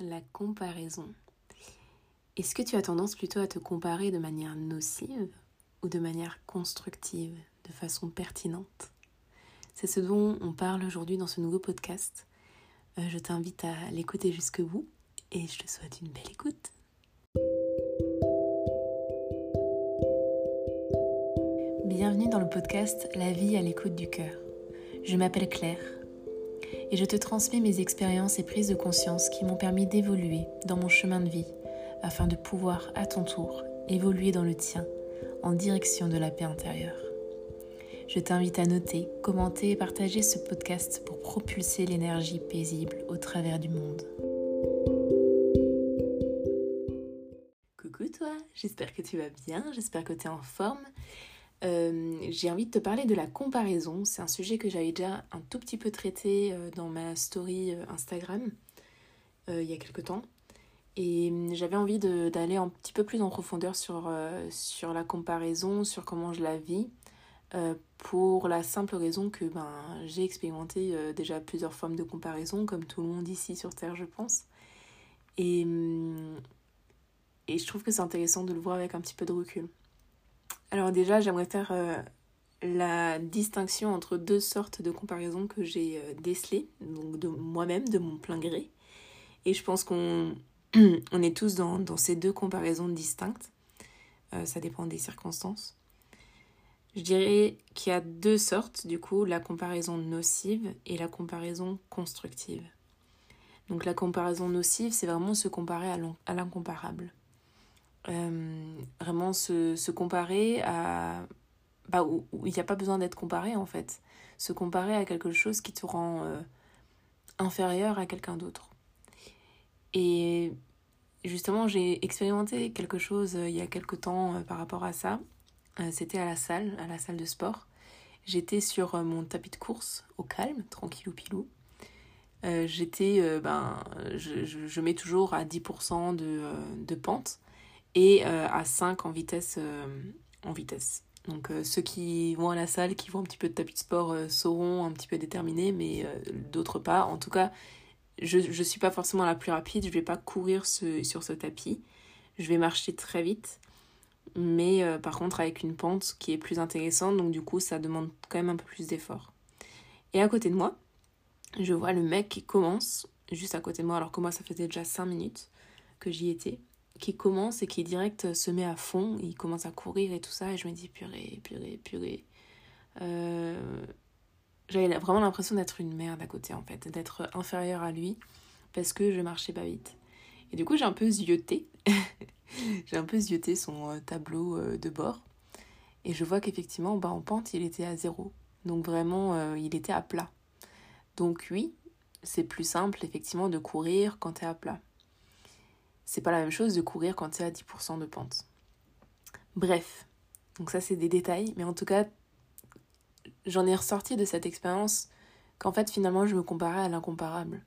la comparaison. Est-ce que tu as tendance plutôt à te comparer de manière nocive ou de manière constructive, de façon pertinente? C'est ce dont on parle aujourd'hui dans ce nouveau podcast. Euh, je t'invite à l'écouter jusqu'au bout et je te souhaite une belle écoute. Bienvenue dans le podcast La vie à l'écoute du cœur. Je m'appelle Claire et je te transmets mes expériences et prises de conscience qui m'ont permis d'évoluer dans mon chemin de vie afin de pouvoir à ton tour évoluer dans le tien en direction de la paix intérieure. Je t'invite à noter, commenter et partager ce podcast pour propulser l'énergie paisible au travers du monde. Coucou toi, j'espère que tu vas bien, j'espère que tu es en forme. Euh, j'ai envie de te parler de la comparaison. C'est un sujet que j'avais déjà un tout petit peu traité euh, dans ma story euh, Instagram il y a quelque temps. Et j'avais envie d'aller un petit peu plus en profondeur sur, sur la comparaison, sur comment je la vis, pour la simple raison que ben, j'ai expérimenté déjà plusieurs formes de comparaison, comme tout le monde ici sur Terre, je pense. Et, et je trouve que c'est intéressant de le voir avec un petit peu de recul. Alors déjà, j'aimerais faire euh, la distinction entre deux sortes de comparaisons que j'ai euh, décelées, donc de moi-même, de mon plein gré. Et je pense qu'on on est tous dans, ces deux comparaisons distinctes. Euh, ça dépend des circonstances. Je dirais qu'il y a deux sortes, du coup, la comparaison nocive et la comparaison constructive. Donc la comparaison nocive, c'est vraiment se comparer à l'incomparable. Euh, vraiment se, se, comparer à... Bah, où il n'y a pas besoin d'être comparé en fait. Se comparer à quelque chose qui te rend euh, inférieur à quelqu'un d'autre. Et justement, j'ai expérimenté quelque chose euh, il y a quelque temps par rapport à ça. C'était à la salle, à la salle de sport. J'étais sur mon tapis de course au calme, tranquillou pilou. J'étais, ben, je, je, je, mets toujours à 10% de, de pente et euh, à 5 en vitesse. Euh, en vitesse. Donc euh, ceux qui vont à la salle, qui vont un petit peu de tapis de sport, sauront un petit peu déterminés, mais d'autres pas. En tout cas, je ne suis pas forcément la plus rapide, je vais pas courir sur ce tapis. Je vais marcher très vite, mais par contre avec une pente qui est plus intéressante, donc du coup ça demande quand même un peu plus d'effort. Et à côté de moi, je vois le mec qui commence, juste à côté de moi, alors que moi ça faisait déjà 5 minutes que j'y étais qui commence et qui direct se met à fond, il commence à courir et tout ça, et je me dis purée, purée, purée. Euh, j'avais vraiment l'impression d'être une merde à côté en fait, d'être inférieure à lui parce que je marchais pas vite. Et du coup j'ai un peu zioté, j'ai un peu zioté son euh, tableau euh, de bord. Et je vois qu'effectivement bah, en pente il était à zéro, donc vraiment il était à plat. Donc oui, c'est plus simple effectivement de courir quand tu es à plat c'est pas la même chose de courir quand tu es à 10% de pente. Bref, donc ça c'est des détails, mais en tout cas, j'en ai ressorti de cette expérience qu'en fait finalement je me comparais à l'incomparable.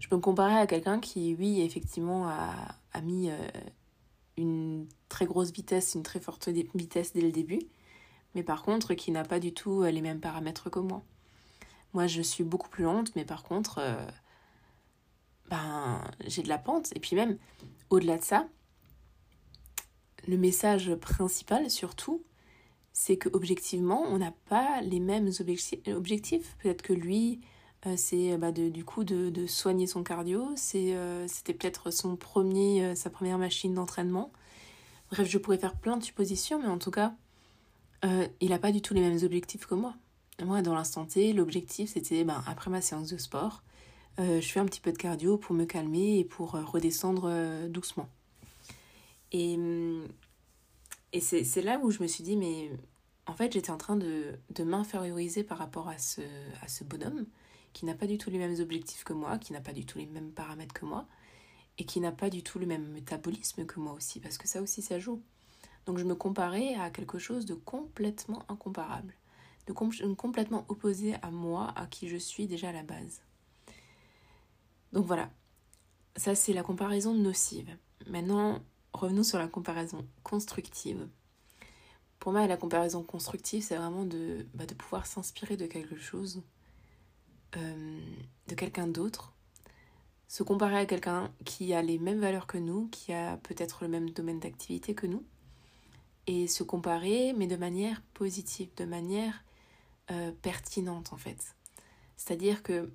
Je me comparais à quelqu'un qui, oui, effectivement, a, a mis euh, une très grosse vitesse, une très forte vitesse dès le début, mais par contre qui n'a pas du tout euh, les mêmes paramètres que moi. Moi je suis beaucoup plus lente, mais par contre... Euh, ben, j'ai de la pente. Et puis même, au-delà de ça, le message principal surtout, c'est que objectivement, on n'a pas les mêmes objectifs. Peut-être que lui, euh, c'est bah, du coup de, soigner son cardio. Euh, c'était peut-être son euh, sa première machine d'entraînement. Bref, je pourrais faire plein de suppositions, mais en tout cas, il n'a pas du tout les mêmes objectifs que moi. Moi, dans l'instant T, l'objectif, c'était ben, après ma séance de sport, euh, je fais un petit peu de cardio pour me calmer et pour euh, redescendre euh, doucement. Et, et c'est là où je me suis dit, mais en fait, j'étais en train de, de m'inférioriser par rapport à ce bonhomme qui n'a pas du tout les mêmes objectifs que moi, qui n'a pas du tout les mêmes paramètres que moi, et qui n'a pas du tout le même métabolisme que moi aussi, parce que ça aussi, ça joue. Donc je me comparais à quelque chose de complètement incomparable, de complètement opposé à moi, à qui je suis déjà à la base. Donc voilà, ça c'est la comparaison nocive. Maintenant, revenons sur la comparaison constructive. Pour moi, la comparaison constructive, c'est vraiment de, bah, pouvoir s'inspirer de quelque chose, euh, de quelqu'un d'autre, se comparer à quelqu'un qui a les mêmes valeurs que nous, qui a peut-être le même domaine d'activité que nous, et se comparer, mais de manière positive, de manière euh, pertinente en fait. C'est-à-dire que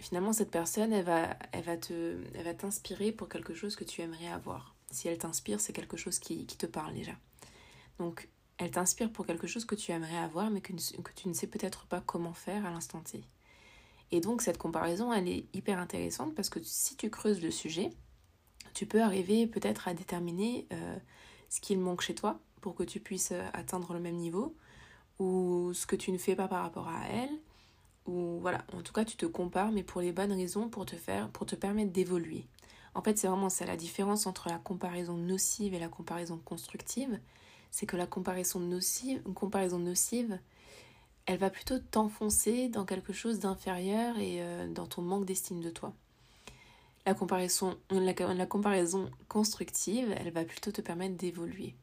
finalement cette personne, elle va, elle va te, elle va t'inspirer pour quelque chose que tu aimerais avoir. Si elle t'inspire, c'est quelque chose qui, qui, te parle déjà. Donc, elle t'inspire pour quelque chose que tu aimerais avoir, mais que, que tu ne sais peut-être pas comment faire à l'instant T. Et donc cette comparaison, elle est hyper intéressante parce que si tu creuses le sujet, tu peux arriver peut-être à déterminer euh, ce qu'il manque chez toi pour que tu puisses euh, atteindre le même niveau ou ce que tu ne fais pas par rapport à elle ou voilà, en tout cas tu te compares mais pour les bonnes raisons pour te faire pour te permettre d'évoluer. En fait, c'est vraiment ça la différence entre la comparaison nocive et la comparaison constructive, c'est que la comparaison nocive, une comparaison nocive, elle va plutôt t'enfoncer dans quelque chose d'inférieur et euh, dans ton manque d'estime de toi. La comparaison, la, comparaison constructive, elle va plutôt te permettre d'évoluer.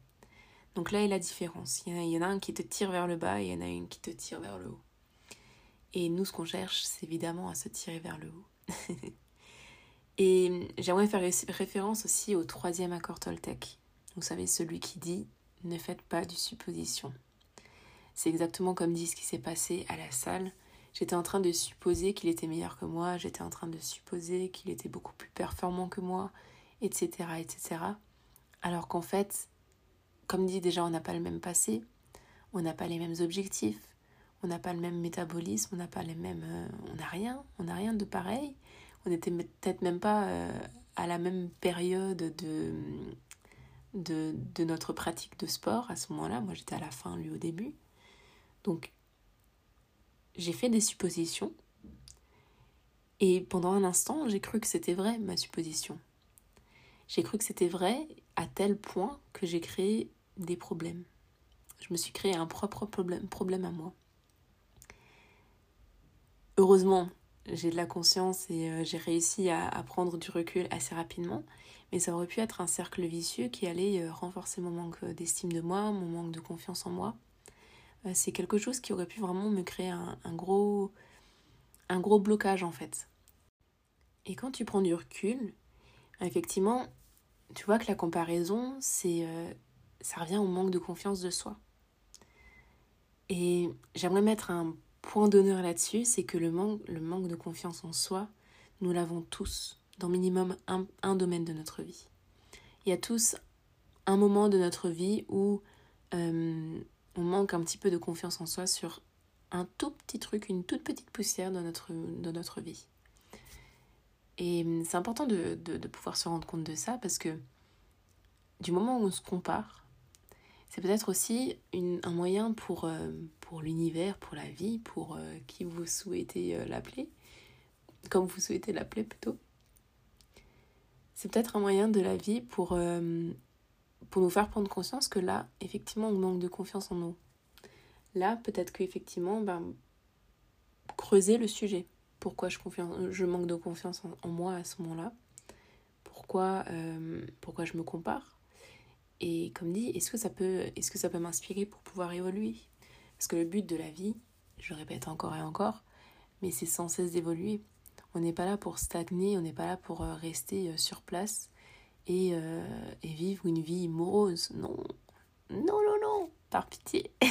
Donc là est la différence. Il y, en a, un qui te tire vers le bas et il y en a une qui te tire vers le haut. Et nous, ce qu'on cherche, c'est évidemment à se tirer vers le haut. et j'aimerais faire référence aussi au troisième accord Toltec. Vous savez, celui qui dit ne faites pas du supposition. C'est exactement comme dit ce qui s'est passé à la salle. J'étais en train de supposer qu'il était meilleur que moi, j'étais en train de supposer qu'il était beaucoup plus performant que moi, etc. etc. Alors qu'en fait, comme dit déjà, on n'a pas le même passé, on n'a pas les mêmes objectifs, on n'a pas le même métabolisme, on n'a pas les mêmes. Euh, on n'a rien, on n'a rien de pareil. On n'était peut-être même pas euh, à la même période de, de, de notre pratique de sport à ce moment-là. Moi j'étais à la fin, lui au début. Donc, j'ai fait des suppositions. Et pendant un instant, j'ai cru que c'était vrai, ma supposition. J'ai cru que c'était vrai à tel point que j'ai créé des problèmes. Je me suis créé un propre problème, problème à moi. Heureusement, j'ai de la conscience et euh, j'ai réussi à, prendre du recul assez rapidement, mais ça aurait pu être un cercle vicieux qui allait euh, renforcer mon manque d'estime de moi, mon manque de confiance en moi, euh, c'est quelque chose qui aurait pu vraiment me créer un, gros, un gros blocage en fait. Et quand tu prends du recul, effectivement, tu vois que la comparaison, c'est, euh, ça revient au manque de confiance de soi. Et j'aimerais mettre un point d'honneur là-dessus, c'est que le manque, de confiance en soi, nous l'avons tous dans minimum un, domaine de notre vie. Il y a tous un moment de notre vie où euh, on manque un petit peu de confiance en soi sur un tout petit truc, une toute petite poussière dans notre vie. Et c'est important de, pouvoir se rendre compte de ça parce que du moment où on se compare, c'est peut-être aussi un moyen pour, euh, pour l'univers, pour la vie, pour euh, qui vous souhaitez euh, l'appeler, comme vous souhaitez l'appeler plutôt. C'est peut-être un moyen de la vie pour pour nous faire prendre conscience que là, effectivement, on manque de confiance en nous. Là, peut-être qu'effectivement, ben, creuser le sujet. Pourquoi je, je manque de confiance en, moi à ce moment-là? Pourquoi, pourquoi je me compare? Et comme dit, est-ce que ça peut, est-ce que ça peut m'inspirer pour pouvoir évoluer? Parce que le but de la vie, je répète encore et encore, mais c'est sans cesse d'évoluer. On n'est pas là pour stagner, on n'est pas là pour euh, rester euh, sur place et, euh, et vivre une vie morose. Non, non, non, non, par pitié.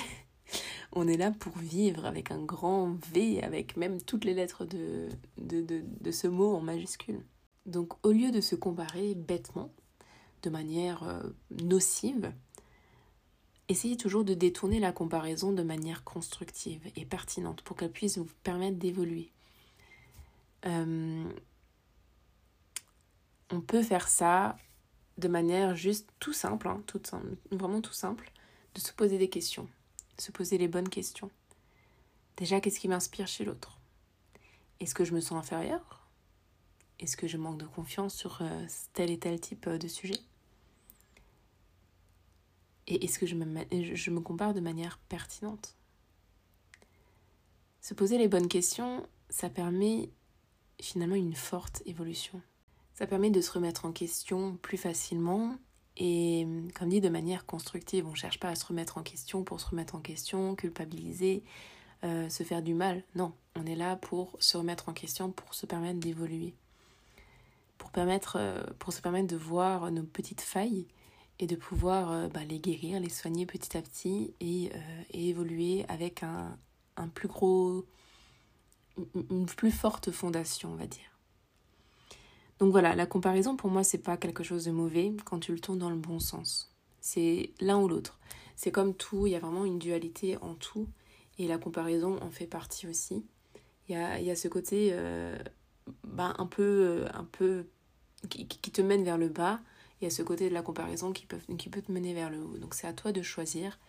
On est là pour vivre avec un grand V, avec même toutes les lettres de, de, de ce mot en majuscule. Donc au lieu de se comparer bêtement, de manière euh, nocive, essayez toujours de détourner la comparaison de manière constructive et pertinente pour qu'elle puisse vous permettre d'évoluer. Euh, on peut faire ça de manière juste tout simple, hein, tout simple, vraiment tout simple, de se poser des questions, se poser les bonnes questions. Déjà, qu'est-ce qui m'inspire chez l'autre? Est-ce que je me sens inférieure? Est-ce que je manque de confiance sur euh, tel et tel type de sujet? Et est-ce que je me, compare de manière pertinente? Se poser les bonnes questions, ça permet finalement une forte évolution. Ça permet de se remettre en question plus facilement et, comme dit, de manière constructive. On ne cherche pas à se remettre en question pour se remettre en question, culpabiliser, euh, se faire du mal. Non, on est là pour se remettre en question, pour se permettre d'évoluer. pour, euh, pour se permettre de voir nos petites failles et de pouvoir euh, bah, les guérir, les soigner petit à petit et, et évoluer avec un, un plus gros, une plus forte fondation, on va dire. Donc voilà, la comparaison pour moi, c'est pas quelque chose de mauvais quand tu le tournes dans le bon sens. C'est l'un ou l'autre. C'est comme tout, il y a vraiment une dualité en tout et la comparaison en fait partie aussi. Il y a, y a ce côté euh, bah, un peu, un peu qui, qui, te mène vers le bas. Il y a ce côté de la comparaison qui peut, te mener vers le haut. Donc c'est à toi de choisir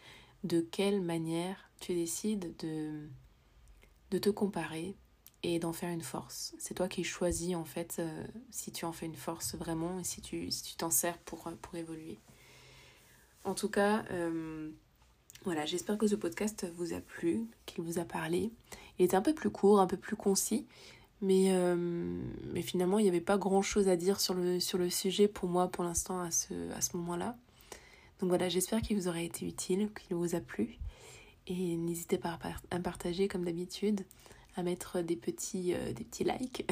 de quelle manière tu décides de, te comparer et d'en faire une force. C'est toi qui choisis en fait euh, si tu en fais une force vraiment et si tu t'en sers pour, pour évoluer. En tout cas, euh, voilà, j'espère que ce podcast vous a plu, qu'il vous a parlé. Il était un peu plus court, un peu plus concis, mais, euh, mais finalement il n'y avait pas grand chose à dire sur le, sur le sujet pour moi pour l'instant à ce, à ce moment-là. Donc voilà, j'espère qu'il vous aura été utile, qu'il vous a plu. Et n'hésitez pas à partager comme d'habitude à mettre des petits, euh, des petits likes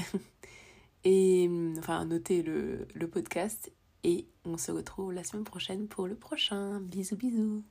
et enfin à noter le, le podcast. Et on se retrouve la semaine prochaine pour le prochain. Bisous bisous